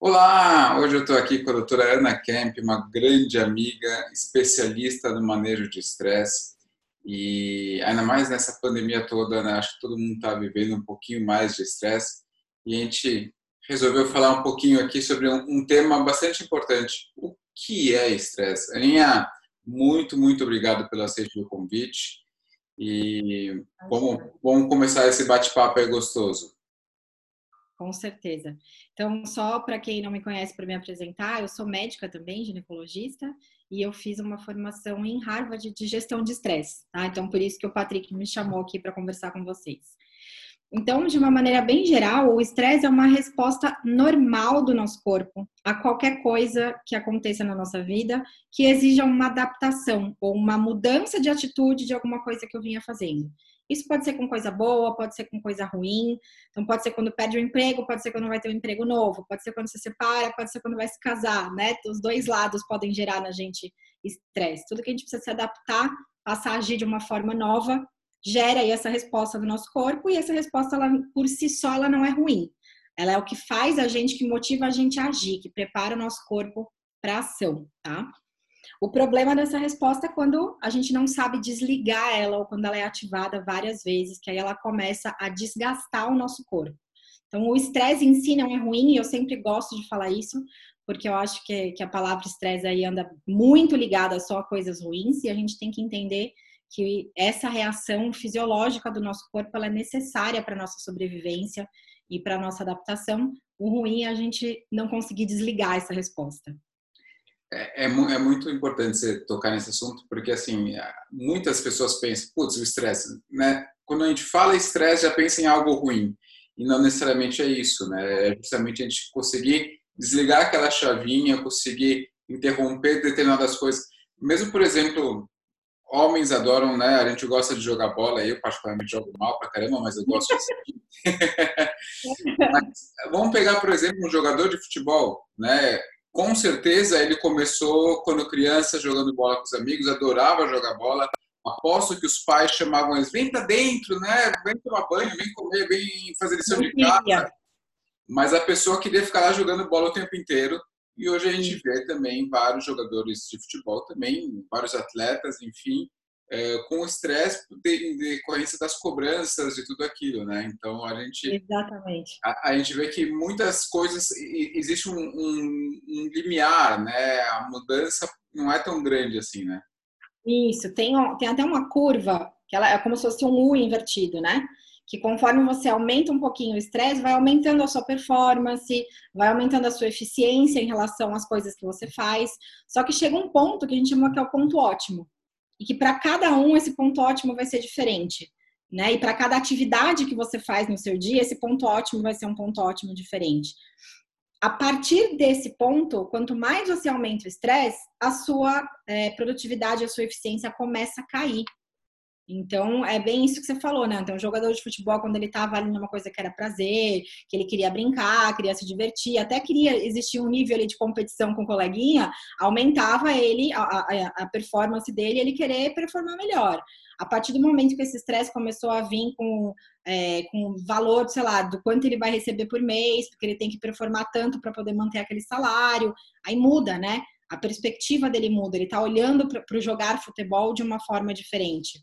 Olá, hoje eu estou aqui com a doutora Ana Kemp, uma grande amiga, especialista no manejo de estresse. E ainda mais nessa pandemia toda, né? acho que todo mundo está vivendo um pouquinho mais de estresse. E a gente resolveu falar um pouquinho aqui sobre um, um tema bastante importante. O que é estresse? Aninha, muito, muito obrigado pelo aceite do convite. E vamos, vamos começar esse bate-papo aí gostoso. Com certeza. Então, só para quem não me conhece, para me apresentar, eu sou médica também, ginecologista, e eu fiz uma formação em Harvard de gestão de estresse, tá? Então, por isso que o Patrick me chamou aqui para conversar com vocês. Então, de uma maneira bem geral, o estresse é uma resposta normal do nosso corpo a qualquer coisa que aconteça na nossa vida que exija uma adaptação ou uma mudança de atitude de alguma coisa que eu vinha fazendo. Isso pode ser com coisa boa, pode ser com coisa ruim. Então, pode ser quando perde o emprego, pode ser quando vai ter um emprego novo, pode ser quando se separa, pode ser quando vai se casar, né? Os dois lados podem gerar na gente estresse. Tudo que a gente precisa se adaptar, passar a agir de uma forma nova, gera aí essa resposta do nosso corpo e essa resposta, ela, por si só, ela não é ruim. Ela é o que faz a gente, que motiva a gente a agir, que prepara o nosso corpo para ação, tá? O problema dessa resposta é quando a gente não sabe desligar ela ou quando ela é ativada várias vezes, que aí ela começa a desgastar o nosso corpo. Então, o estresse em si não é ruim, e eu sempre gosto de falar isso, porque eu acho que, que a palavra estresse aí anda muito ligada só a coisas ruins, e a gente tem que entender que essa reação fisiológica do nosso corpo ela é necessária para a nossa sobrevivência e para a nossa adaptação. O ruim é a gente não conseguir desligar essa resposta. É, é, é, muito importante você tocar nesse assunto, porque assim, muitas pessoas pensam, putz, o estresse, né? Quando a gente fala estresse, já pensa em algo ruim. E não necessariamente é isso, né? É justamente a gente conseguir desligar aquela chavinha, conseguir interromper determinadas coisas. Mesmo, por exemplo, homens adoram, né? A gente gosta de jogar bola, eu particularmente jogo mal pra caramba, mas eu gosto mas, Vamos pegar, por exemplo, um jogador de futebol, né? Com certeza ele começou quando criança jogando bola com os amigos, adorava jogar bola. Aposto que os pais chamavam eles, vem para dentro, né? Vem tomar banho, vem comer, vem fazer lição de casa. Mas a pessoa queria ficar lá jogando bola o tempo inteiro. E hoje a gente vê também vários jogadores de futebol também, vários atletas, enfim, é, com estresse em decorrência das cobranças e tudo aquilo, né? Então a gente exatamente a, a gente vê que muitas coisas existe um, um, um, limiar, né? A mudança não é tão grande assim, né? Isso tem tem até uma curva que ela é como se fosse um U invertido, né? Que conforme você aumenta um pouquinho o estresse, vai aumentando a sua performance, vai aumentando a sua eficiência em relação às coisas que você faz. Só que chega um ponto que a gente chama que é o ponto ótimo e que para cada um esse ponto ótimo vai ser diferente. Né? E para cada atividade que você faz no seu dia, esse ponto ótimo vai ser um ponto ótimo diferente. A partir desse ponto, quanto mais você aumenta o estresse, a sua é, produtividade, a sua eficiência começa a cair. Então, é bem isso que você falou, né? Então, o jogador de futebol, quando ele estava ali numa coisa que era prazer, que ele queria brincar, queria se divertir, até queria existir um nível ali de competição com o coleguinha, aumentava ele, a, a, a performance dele, ele querer performar melhor. A partir do momento que esse estresse começou a vir com, é, com valor, sei lá, do quanto ele vai receber por mês, porque ele tem que performar tanto para poder manter aquele salário, aí muda, né? A perspectiva dele muda, ele está olhando para o jogar futebol de uma forma diferente.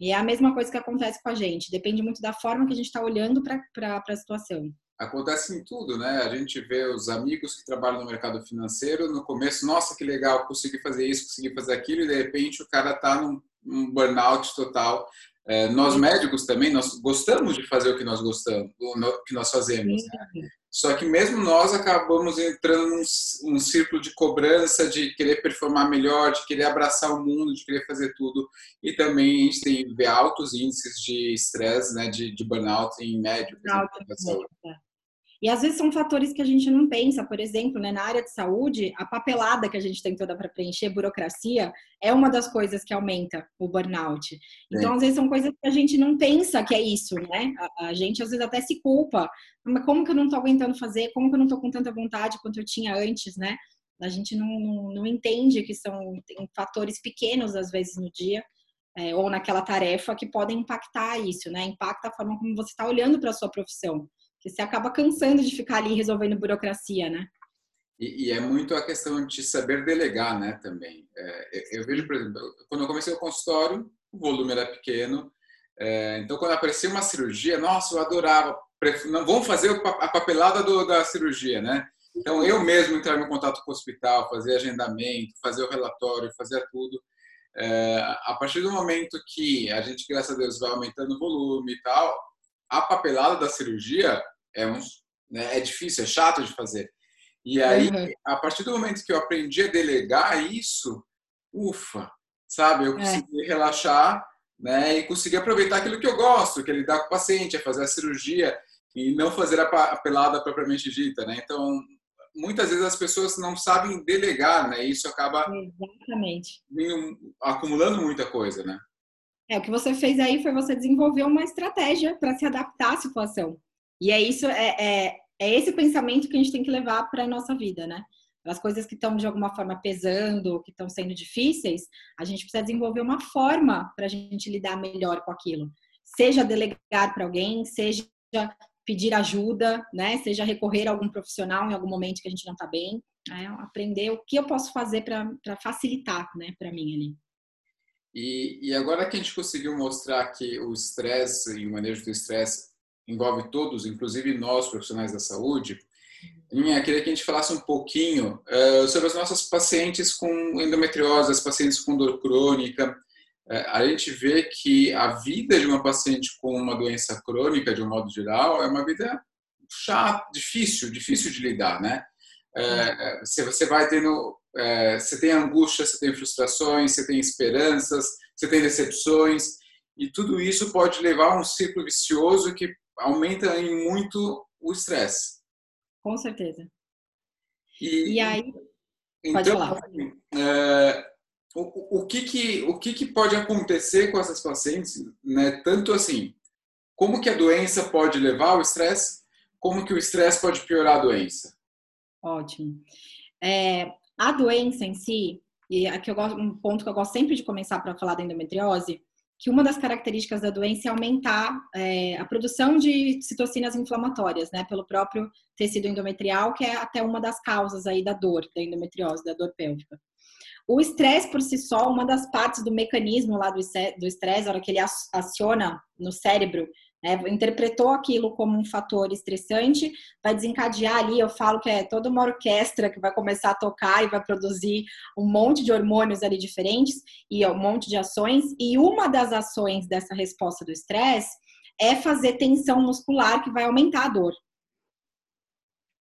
E é a mesma coisa que acontece com a gente, depende muito da forma que a gente está olhando para a situação. Acontece em tudo, né? A gente vê os amigos que trabalham no mercado financeiro, no começo, nossa, que legal, consegui fazer isso, consegui fazer aquilo, e de repente o cara está num, num burnout total. É, nós médicos também, nós gostamos de fazer o que nós gostamos, o que nós fazemos. Né? Só que mesmo nós acabamos entrando num um círculo de cobrança, de querer performar melhor, de querer abraçar o mundo, de querer fazer tudo. E também a gente tem vê altos índices de estresse, né, de, de burnout em médicos. Né, e às vezes são fatores que a gente não pensa, por exemplo, né, na área de saúde, a papelada que a gente tem toda para preencher, burocracia, é uma das coisas que aumenta o burnout. Então, é. às vezes são coisas que a gente não pensa que é isso, né? A, a gente às vezes até se culpa. Mas como que eu não estou aguentando fazer? Como que eu não estou com tanta vontade quanto eu tinha antes, né? A gente não, não, não entende que são fatores pequenos, às vezes, no dia. É, ou naquela tarefa que podem impactar isso, né? Impacta a forma como você está olhando para a sua profissão que você acaba cansando de ficar ali resolvendo burocracia, né? E, e, é muito a questão de saber delegar, né, também. É, eu vejo, por exemplo, quando eu comecei o consultório, o volume era pequeno, é, então quando aparecia uma cirurgia, nossa, eu adorava. Não, vamos fazer a papelada do, da cirurgia, né? Então eu mesmo entrar em contato com o hospital, fazer agendamento, fazer o relatório, fazer tudo. É, a partir do momento que a gente, graças a Deus, vai aumentando o volume e tal, a papelada da cirurgia é, um, né, é difícil, é chato de fazer. E aí, uhum. a partir do momento que eu aprendi a delegar isso, ufa, sabe? Eu é. consegui é. relaxar né, e conseguir aproveitar aquilo que eu gosto, que é lidar com o paciente, é fazer a cirurgia e não fazer a pelada propriamente dita, né? Então, muitas vezes as pessoas não sabem delegar, né? E isso acaba Exatamente. acumulando muita coisa, né? É, o que você fez aí foi você desenvolver uma estratégia para se adaptar à situação. E é isso, é, é, é esse pensamento que a gente tem que levar para a nossa vida, né? As coisas que estão de alguma forma pesando, que estão sendo difíceis, a gente precisa desenvolver uma forma para a gente lidar melhor com aquilo. Seja delegar para alguém, seja pedir ajuda, né? Seja recorrer a algum profissional em algum momento que a gente não está bem. Né? Aprender o que eu posso fazer para facilitar, né, para mim ali. E, e, agora que a gente conseguiu mostrar que o estresse e o manejo do estresse envolve todos, inclusive nós, profissionais da saúde, eu queria que a gente falasse um pouquinho uh, sobre as nossas pacientes com endometriose, as pacientes com dor crônica. Uh, a gente vê que a vida de uma paciente com uma doença crônica, de um modo geral, é uma vida chata, difícil, difícil de lidar, né? Uh, você vai tendo, você tem angústia, você tem frustrações, você tem esperanças, você tem decepções, e tudo isso pode levar a um ciclo vicioso que aumenta em muito o estresse. Com certeza. E, e aí. Então, pode falar. É, o, o, que, que, o que, que pode acontecer com essas pacientes, né? Tanto assim, como que a doença pode levar ao estresse, como que o estresse pode piorar a doença? Ótimo. É, a doença em si, e aqui eu gosto, um ponto que eu gosto sempre de começar para falar da endometriose, que uma das características da doença é aumentar é, a produção de citocinas inflamatórias, né, pelo próprio tecido endometrial, que é até uma das causas aí da dor, da endometriose, da dor pélvica. O estresse por si só, uma das partes do mecanismo lá do estresse, a hora que ele aciona no cérebro né, interpretou aquilo como um fator estressante, vai desencadear ali, eu falo que é toda uma orquestra que vai começar a tocar e vai produzir um monte de hormônios ali diferentes e um monte de ações, e uma das ações dessa resposta do estresse é fazer tensão muscular que vai aumentar a dor.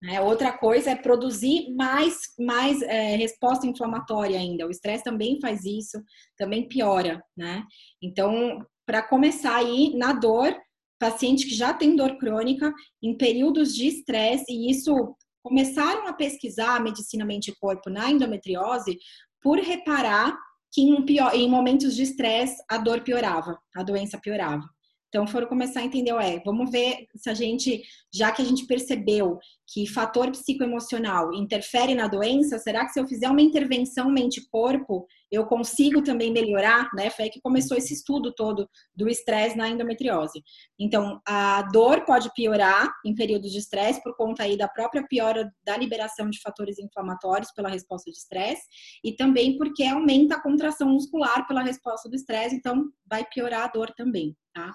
É, outra coisa é produzir mais, mais é, resposta inflamatória ainda. O estresse também faz isso, também piora, né? Então, para começar aí na dor, paciente que já tem dor crônica em períodos de estresse, e isso começaram a pesquisar a medicina mente-corpo na endometriose por reparar que em, pior, em momentos de estresse a dor piorava, a doença piorava. Então foram começar a entender, ué, vamos ver se a gente, já que a gente percebeu que fator psicoemocional interfere na doença, será que se eu fizer uma intervenção mente-corpo, eu consigo também melhorar, né? Foi aí que começou esse estudo todo do estresse na endometriose. Então, a dor pode piorar em períodos de estresse por conta aí da própria piora da liberação de fatores inflamatórios pela resposta de estresse e também porque aumenta a contração muscular pela resposta do estresse, então vai piorar a dor também, tá?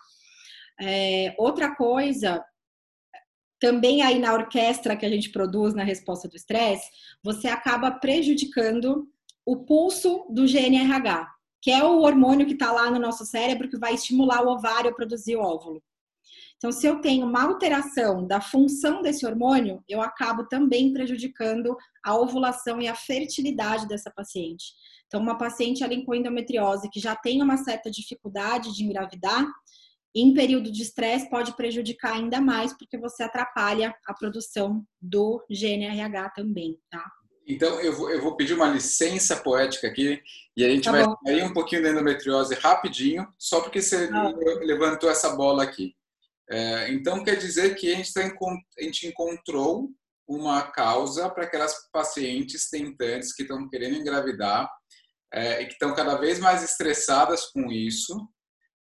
É, outra coisa, também aí na orquestra que a gente produz na resposta do estresse, você acaba prejudicando o pulso do GNRH, que é o hormônio que está lá no nosso cérebro que vai estimular o ovário a produzir o óvulo. Então, se eu tenho uma alteração da função desse hormônio, eu acabo também prejudicando a ovulação e a fertilidade dessa paciente. Então, uma paciente ali com endometriose que já tem uma certa dificuldade de engravidar, em período de estresse pode prejudicar ainda mais, porque você atrapalha a produção do GNRH também, tá? Então, eu vou, eu vou pedir uma licença poética aqui e a gente tá vai sair um pouquinho da endometriose rapidinho, só porque você ah. levantou essa bola aqui. É, então, quer dizer que a gente, tá, a gente encontrou uma causa para aquelas pacientes tentantes que estão querendo engravidar é, e que estão cada vez mais estressadas com isso,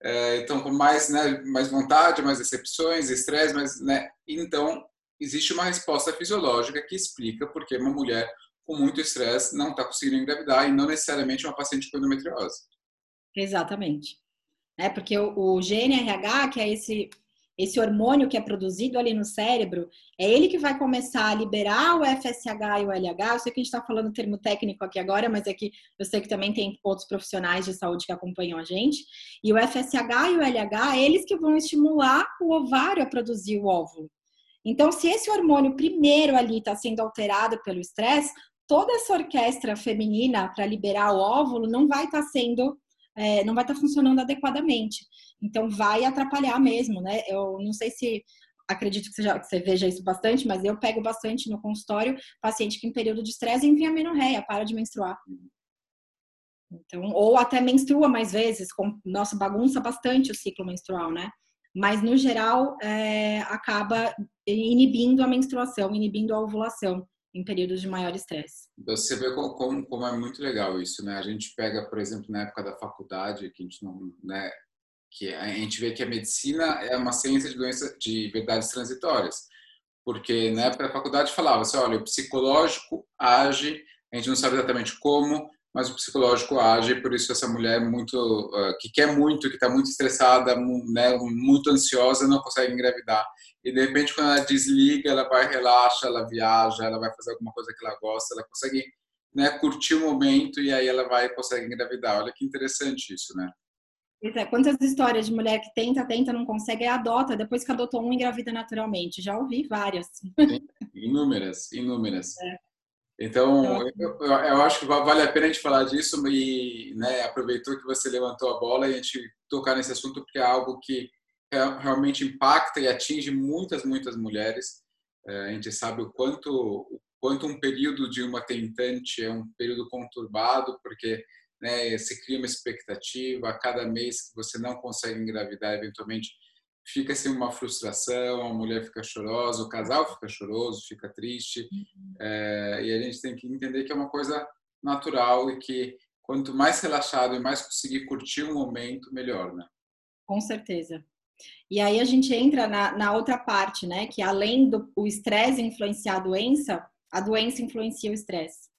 é, então com mais, né, mais vontade, mais decepções, estresse, mas, né, então existe uma resposta fisiológica que explica por que uma mulher com muito estresse não está conseguindo engravidar e não necessariamente uma paciente com endometriose. Exatamente. É porque o, o GNRH, que é esse esse hormônio que é produzido ali no cérebro, é ele que vai começar a liberar o FSH e o LH. Eu sei que a gente está falando termo técnico aqui agora, mas é que eu sei que também tem outros profissionais de saúde que acompanham a gente. E o FSH e o LH, eles que vão estimular o ovário a produzir o óvulo. Então, se esse hormônio primeiro ali está sendo alterado pelo estresse, toda essa orquestra feminina para liberar o óvulo não vai estar tá sendo, é, não vai estar tá funcionando adequadamente. Então vai atrapalhar mesmo, né? Eu não sei se acredito que você, já, que você veja isso bastante, mas eu pego bastante no consultório paciente que em período de estresse envia menorreia, para de menstruar. Então, ou até menstrua mais vezes, com, nossa, bagunça bastante o ciclo menstrual, né? Mas, no geral, é, acaba inibindo a menstruação, inibindo a ovulação em períodos de maior estresse. Você vê como, como, é muito legal isso, né? A gente pega, por exemplo, na época da faculdade, que a gente não, né, que a gente vê que a medicina é uma ciência de doenças de verdades transitórias, porque na época da faculdade falava assim, olha, o psicológico age, a gente não sabe exatamente como, mas o psicológico age, por isso essa mulher muito uh, que quer muito, que está muito estressada, né, muito ansiosa, não consegue engravidar. E de repente quando ela desliga, ela vai relaxa, ela viaja, ela vai fazer alguma coisa que ela gosta, ela consegue né, curtir o momento e aí ela vai consegue engravidar. Olha que interessante isso, né? É, quantas histórias de mulher que tenta, tenta, não consegue, e adota, depois que adotou um, engravida naturalmente. Já ouvi várias. Sim, inúmeras, inúmeras. É. Então, eu, eu, acho que vale a pena a gente falar disso e né, aproveitou que você levantou a bola e a gente tocar nesse assunto, porque é algo que realmente impacta e atinge muitas, muitas mulheres. É, a gente sabe o quanto, o quanto um período de uma tentante é um período conturbado, porque né? Você cria uma expectativa, a cada mês que você não consegue engravidar, eventualmente fica assim uma frustração, a mulher fica chorosa, o casal fica choroso, fica triste, uhum. é, e a gente tem que entender que é uma coisa natural e que quanto mais relaxado e mais conseguir curtir o momento, melhor, né? Com certeza. E aí a gente entra na, na outra parte, né? Que além do estresse influenciar a doença, a doença influencia o estresse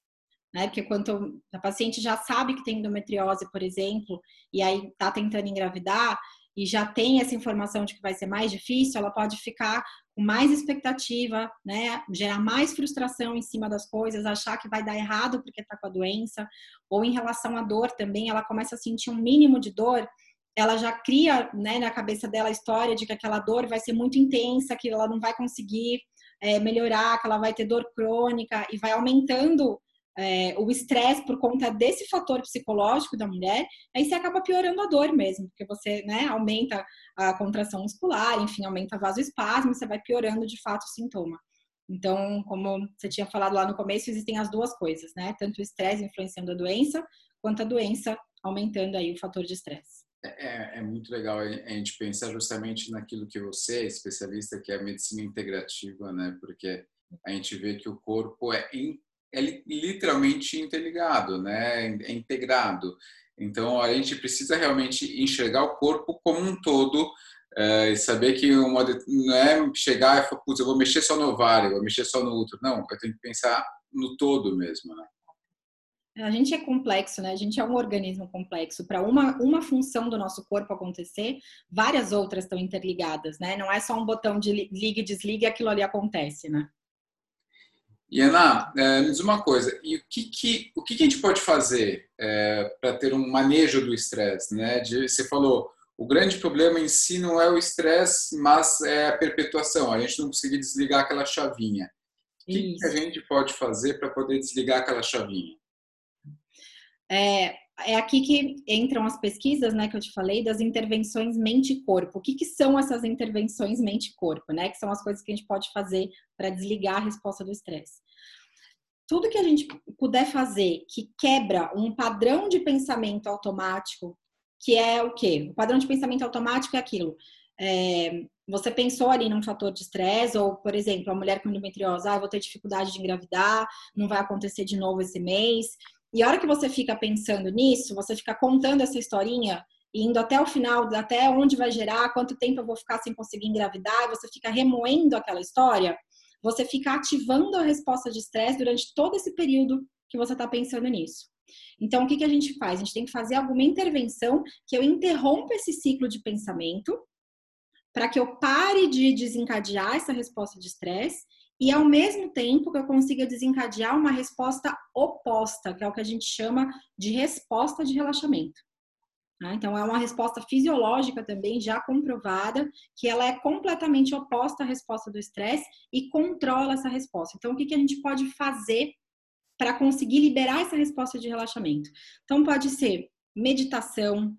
né? Porque quando a paciente já sabe que tem endometriose, por exemplo, e aí está tentando engravidar e já tem essa informação de que vai ser mais difícil, ela pode ficar com mais expectativa, né? Gerar mais frustração em cima das coisas, achar que vai dar errado porque está com a doença, ou em relação à dor também, ela começa a sentir um mínimo de dor, ela já cria né, na cabeça dela a história de que aquela dor vai ser muito intensa, que ela não vai conseguir é, melhorar, que ela vai ter dor crônica e vai aumentando é, o estresse por conta desse fator psicológico da mulher, aí você acaba piorando a dor mesmo, porque você né, aumenta a contração muscular, enfim, aumenta vasoespasmo, você vai piorando de fato o sintoma. Então, como você tinha falado lá no começo, existem as duas coisas, né? Tanto o estresse influenciando a doença, quanto a doença aumentando aí o fator de estresse. É, é, muito legal a gente pensar justamente naquilo que você é especialista, que é a medicina integrativa, né? Porque a gente vê que o corpo é é literalmente interligado, né? é integrado. Então, a gente precisa realmente enxergar o corpo como um todo é, e saber que uma, não é chegar e falar, putz, eu vou mexer só no ovário, eu vou mexer só no útero. Não, eu tenho que pensar no todo mesmo, né? A gente é complexo, né? A gente é um organismo complexo. Para uma, uma função do nosso corpo acontecer, várias outras estão interligadas, né? Não é só um botão de liga e desliga e aquilo ali acontece, né? E Ana, é, me diz uma coisa, e o que, que, o que, que a gente pode fazer é, para ter um manejo do estresse? Né? De, você falou, o grande problema em si não é o estresse, mas é a perpetuação, a gente não conseguir desligar aquela chavinha. O que, que a gente pode fazer para poder desligar aquela chavinha? É, é aqui que entram as pesquisas, né, que eu te falei, das intervenções mente-corpo. O que, que são essas intervenções mente-corpo, né? Que são as coisas que a gente pode fazer para desligar a resposta do estresse. Tudo que a gente puder fazer que quebra um padrão de pensamento automático, que é o quê? O padrão de pensamento automático é aquilo. É, você pensou ali num fator de estresse, ou, por exemplo, a mulher com endometriose, ah, vou ter dificuldade de engravidar, não vai acontecer de novo esse mês. E a hora que você fica pensando nisso, você fica contando essa historinha, indo até o final, até onde vai gerar, quanto tempo eu vou ficar sem conseguir engravidar, você fica remoendo aquela história, você fica ativando a resposta de estresse durante todo esse período que você está pensando nisso. Então, o que, que a gente faz? A gente tem que fazer alguma intervenção que eu interrompa esse ciclo de pensamento para que eu pare de desencadear essa resposta de estresse e ao mesmo tempo que eu consiga desencadear uma resposta oposta, que é o que a gente chama de resposta de relaxamento. Tá? Então, é uma resposta fisiológica também já comprovada, que ela é completamente oposta à resposta do estresse e controla essa resposta. Então, o que, que a gente pode fazer para conseguir liberar essa resposta de relaxamento? Então, pode ser meditação,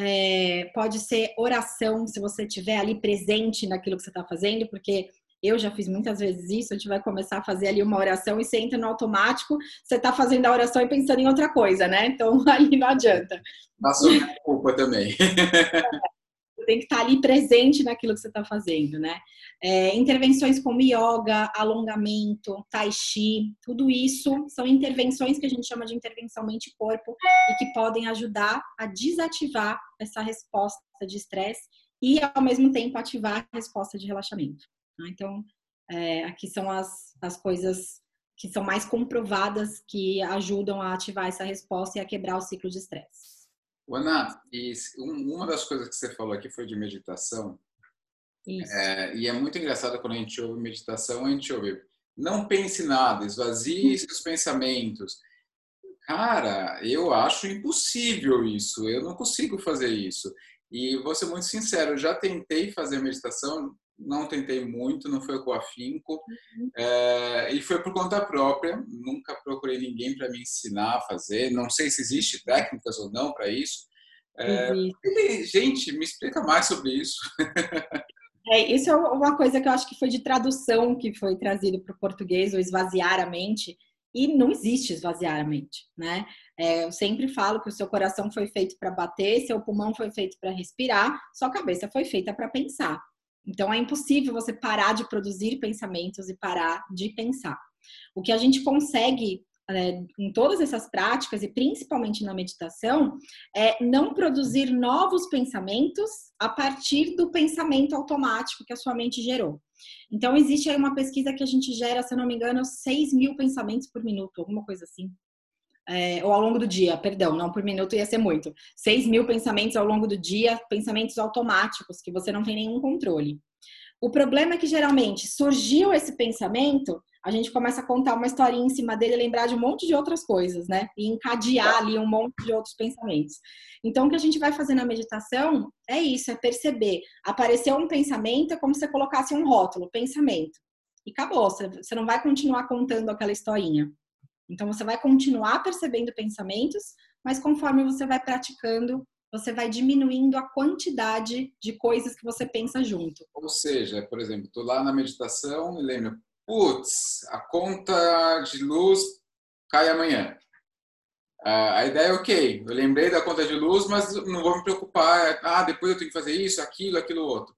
é, pode ser oração, se você estiver ali presente naquilo que você está fazendo, porque eu já fiz muitas vezes isso, a gente vai começar a fazer ali uma oração e você entra no automático, você está fazendo a oração e pensando em outra coisa, né? Então ali não adianta. Passou minha culpa também. Você tem que estar ali presente naquilo que você está fazendo, né? É, intervenções como yoga, alongamento, tai chi, tudo isso são intervenções que a gente chama de intervenção mente-corpo e que podem ajudar a desativar essa resposta de estresse e, ao mesmo tempo, ativar a resposta de relaxamento. Né? Então, é, aqui são as, as coisas que são mais comprovadas que ajudam a ativar essa resposta e a quebrar o ciclo de estresse. Ana, e uma das coisas que você falou aqui foi de meditação. É, e é muito engraçado quando a gente ouve meditação, a gente ouve não pense nada, esvazie seus pensamentos. Cara, eu acho impossível isso, eu não consigo fazer isso. E vou ser muito sincero, eu já tentei fazer meditação, não tentei muito, não foi com afinco, uhum. é, e foi por conta própria, nunca procurei ninguém para me ensinar a fazer, não sei se existe técnicas ou não para isso. É, gente, me explica mais sobre isso. É, isso é uma coisa que eu acho que foi de tradução que foi trazido para o português, o esvaziar a mente, e não existe esvaziar a mente, né? É, eu sempre falo que o seu coração foi feito para bater, seu pulmão foi feito para respirar, sua cabeça foi feita para pensar. Então é impossível você parar de produzir pensamentos e parar de pensar. O que a gente consegue é, em todas essas práticas e principalmente na meditação é não produzir novos pensamentos a partir do pensamento automático que a sua mente gerou. Então existe aí uma pesquisa que a gente gera, se eu não me engano, 6 mil pensamentos por minuto, alguma coisa assim é, ou ao longo do dia, perdão, não por minuto ia ser muito. 6 mil pensamentos ao longo do dia, pensamentos automáticos, que você não tem nenhum controle. O problema é que geralmente surgiu esse pensamento, a gente começa a contar uma historinha em cima dele, lembrar de um monte de outras coisas, né? E encadear ali um monte de outros pensamentos. Então, o que a gente vai fazer na meditação é isso, é perceber. Apareceu um pensamento, é como se você colocasse um rótulo, pensamento. E acabou, você não vai continuar contando aquela historinha. Então, você vai continuar percebendo pensamentos, mas conforme você vai praticando, você vai diminuindo a quantidade de coisas que você pensa junto. Ou seja, por exemplo, estou lá na meditação e lembro, putz, a conta de luz cai amanhã. A ideia é ok, eu lembrei da conta de luz, mas não vou me preocupar. Ah, depois eu tenho que fazer isso, aquilo, aquilo outro.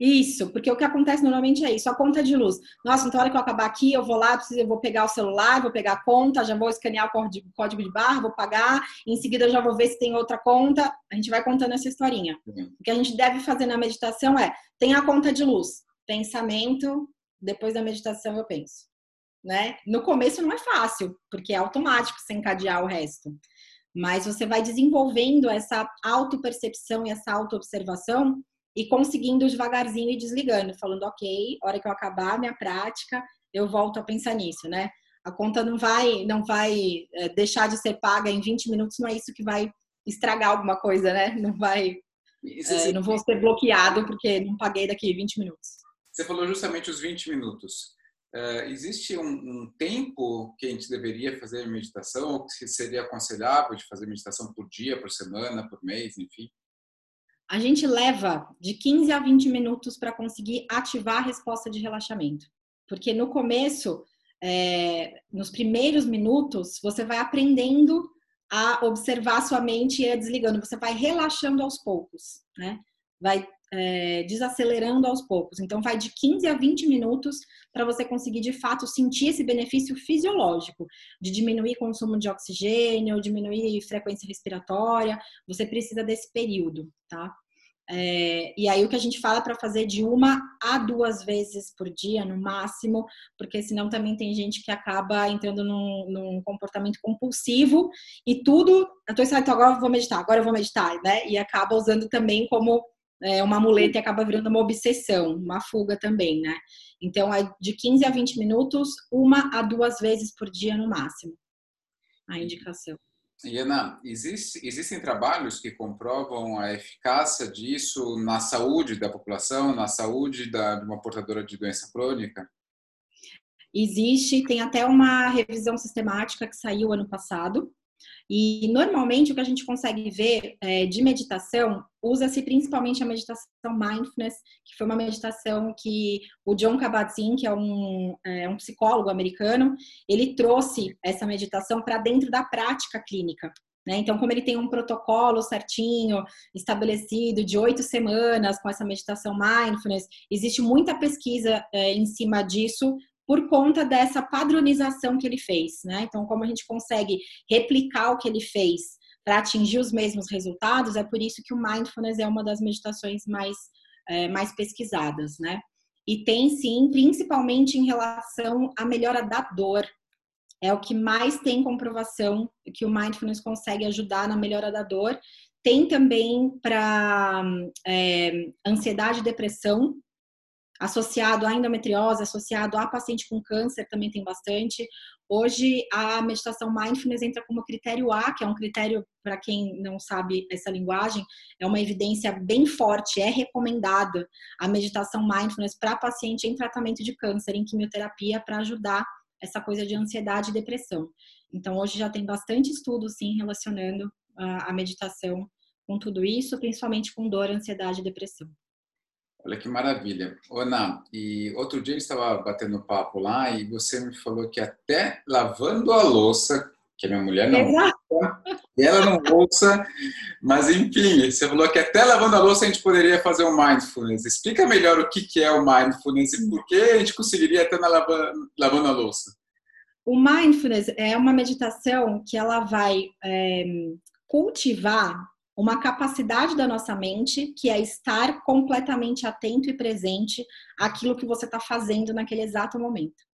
Isso, porque o que acontece normalmente é isso, a conta de luz. Nossa, então a hora que eu acabar aqui, eu vou lá, eu vou pegar o celular, vou pegar a conta, já vou escanear o código de barra, vou pagar, em seguida eu já vou ver se tem outra conta. A gente vai contando essa historinha. Uhum. O que a gente deve fazer na meditação é, tem a conta de luz, pensamento, depois da meditação eu penso. Né? No começo não é fácil, porque é automático você encadear o resto. Mas você vai desenvolvendo essa autopercepção e essa autoobservação e conseguindo devagarzinho e desligando, falando, ok, hora que eu acabar a minha prática, eu volto a pensar nisso, né? A conta não vai, não vai é, deixar de ser paga em 20 minutos, não é isso que vai estragar alguma coisa, né? Não vai, é, não vou ser bloqueado porque não paguei daqui 20 minutos. Você falou justamente os 20 minutos. Uh, existe um, um, tempo que a gente deveria fazer meditação, ou que seria aconselhável de fazer meditação por dia, por semana, por mês, enfim? A gente leva de 15 a 20 minutos para conseguir ativar a resposta de relaxamento. Porque no começo, é, nos primeiros minutos, você vai aprendendo a observar a sua mente e a desligando. Você vai relaxando aos poucos, né? Vai é, desacelerando aos poucos. Então, vai de 15 a 20 minutos para você conseguir de fato sentir esse benefício fisiológico de diminuir consumo de oxigênio, diminuir frequência respiratória. Você precisa desse período, tá? É, e aí o que a gente fala para fazer de uma a duas vezes por dia, no máximo, porque senão também tem gente que acaba entrando num, num comportamento compulsivo e tudo, eu tô então agora eu vou meditar, agora eu vou meditar, né? E acaba usando também como é, uma muleta e acaba virando uma obsessão, uma fuga também, né? Então, é de 15 a 20 minutos, uma a duas vezes por dia no máximo, a indicação. E Ana, existe, existem trabalhos que comprovam a eficácia disso na saúde da população, na saúde da, de uma portadora de doença crônica? Existe, tem até uma revisão sistemática que saiu ano passado, e normalmente o que a gente consegue ver é, de meditação usa-se principalmente a meditação mindfulness, que foi uma meditação que o John Kabat-Zinn, que é um, é um psicólogo americano, ele trouxe essa meditação para dentro da prática clínica. Né? Então, como ele tem um protocolo certinho, estabelecido de oito semanas com essa meditação mindfulness, existe muita pesquisa é, em cima disso por conta dessa padronização que ele fez, né? Então, como a gente consegue replicar o que ele fez para atingir os mesmos resultados, é por isso que o mindfulness é uma das meditações mais, é, mais pesquisadas, né? E tem sim, principalmente em relação à melhora da dor. É o que mais tem comprovação que o mindfulness consegue ajudar na melhora da dor. Tem também para é, ansiedade e depressão, associado à endometriose, associado a paciente com câncer, também tem bastante. Hoje, a meditação mindfulness entra como critério A, que é um critério, para quem não sabe essa linguagem, é uma evidência bem forte, é recomendada a meditação mindfulness para paciente em tratamento de câncer, em quimioterapia, para ajudar essa coisa de ansiedade e depressão. Então, hoje já tem bastante estudo, sim, relacionando a meditação com tudo isso, principalmente com dor, ansiedade e depressão. Olha que maravilha. Ana, e outro dia eu estava batendo papo lá e você me falou que até lavando a louça, que a minha mulher não louça, ela não louça, mas enfim, você falou que até lavando a louça a gente poderia fazer um mindfulness. Explica melhor o que é o mindfulness e por que a gente conseguiria até na lavando, lavando a louça. O mindfulness é uma meditação que ela vai é, cultivar uma capacidade da nossa mente que é estar completamente atento e presente àquilo que você está fazendo naquele exato momento.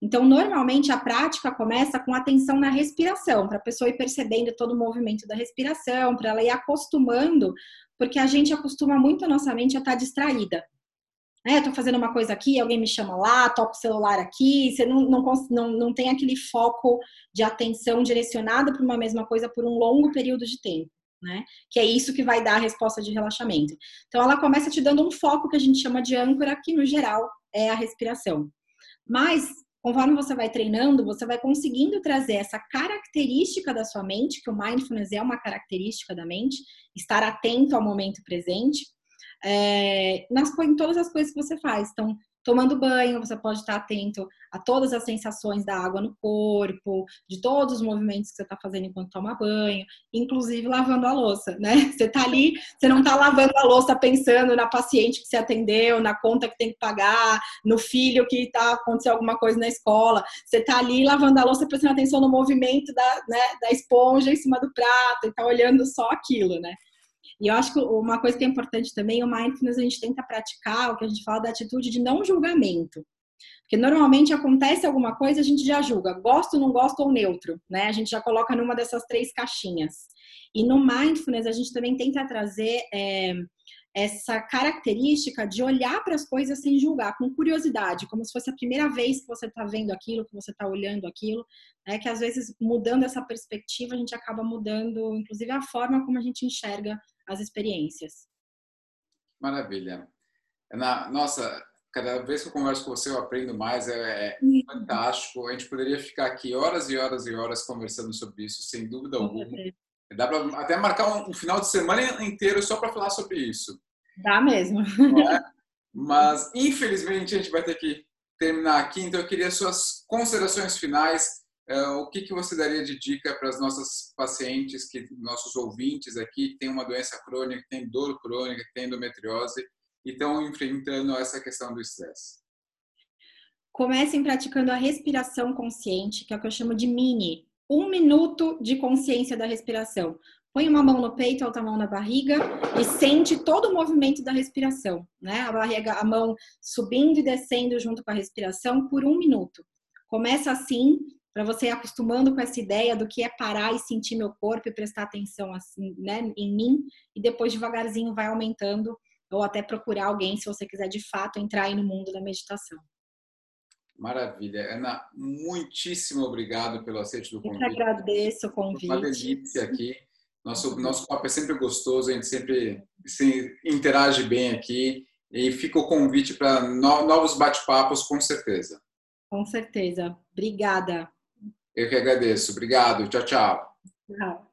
Então, normalmente a prática começa com atenção na respiração, para a pessoa ir percebendo todo o movimento da respiração, para ela ir acostumando, porque a gente acostuma muito a nossa mente a estar tá distraída. É, eu tô fazendo uma coisa aqui, alguém me chama lá, toco o celular aqui, você não, não, não, não tem aquele foco de atenção direcionado para uma mesma coisa por um longo período de tempo né? Que é isso que vai dar a resposta de relaxamento. Então, ela começa te dando um foco que a gente chama de âncora, que no geral é a respiração. Mas, conforme você vai treinando, você vai conseguindo trazer essa característica da sua mente, que o mindfulness é uma característica da mente, estar atento ao momento presente, é, nas, em todas as coisas que você faz. Então, tomando banho, você pode estar atento a todas as sensações da água no corpo, de todos os movimentos que você está fazendo enquanto toma banho, inclusive lavando a louça, né? Você está ali, você não está lavando a louça pensando na paciente que você atendeu, na conta que tem que pagar, no filho que está acontecendo alguma coisa na escola. Você está ali lavando a louça prestando atenção no movimento da, né, da esponja em cima do prato e está olhando só aquilo, né? E eu acho que uma coisa que é importante também, o mindfulness a gente tenta praticar, o que a gente fala da atitude de não julgamento. Porque normalmente acontece alguma coisa, a gente já julga, gosto, não gosto ou neutro, né? A gente já coloca numa dessas três caixinhas. E no mindfulness a gente também tenta trazer é, essa característica de olhar para as coisas sem julgar, com curiosidade, como se fosse a primeira vez que você está vendo aquilo, que você está olhando aquilo, né? Que às vezes mudando essa perspectiva a gente acaba mudando, inclusive a forma como a gente enxerga as experiências. Maravilha. Na, nossa, cada vez que eu converso com você eu aprendo mais, é, é fantástico. A gente poderia ficar aqui horas e horas e horas conversando sobre isso, sem dúvida alguma. Dá para até marcar um, um, final de semana inteiro só para falar sobre isso. Dá mesmo. É? Mas, infelizmente, a gente vai ter que terminar aqui. Então, eu queria suas considerações finais o que, que você daria de dica para as nossas pacientes, que nossos ouvintes aqui, que têm uma doença crônica, que têm dor crônica, que têm endometriose e estão enfrentando essa questão do estresse? Comecem praticando a respiração consciente, que é o que eu chamo de mini. Um minuto de consciência da respiração. põe uma mão no peito, outra mão na barriga e sente todo o movimento da respiração, né? A barriga, a mão subindo e descendo junto com a respiração por um minuto. Começa assim, para você ir acostumando com essa ideia do que é parar e sentir meu corpo e prestar atenção assim, né, em mim, e depois devagarzinho vai aumentando, ou até procurar alguém se você quiser de fato entrar aí no mundo da meditação. Maravilha. Ana, muitíssimo obrigado pelo aceite do convite. Eu que agradeço o convite. Uma delícia aqui. Nosso, nosso papo é sempre gostoso, a gente sempre se interage bem aqui. E fica o convite para novos bate-papos, com certeza. Com certeza. Obrigada. Eu que agradeço. Obrigado. Tchau, tchau. Tchau.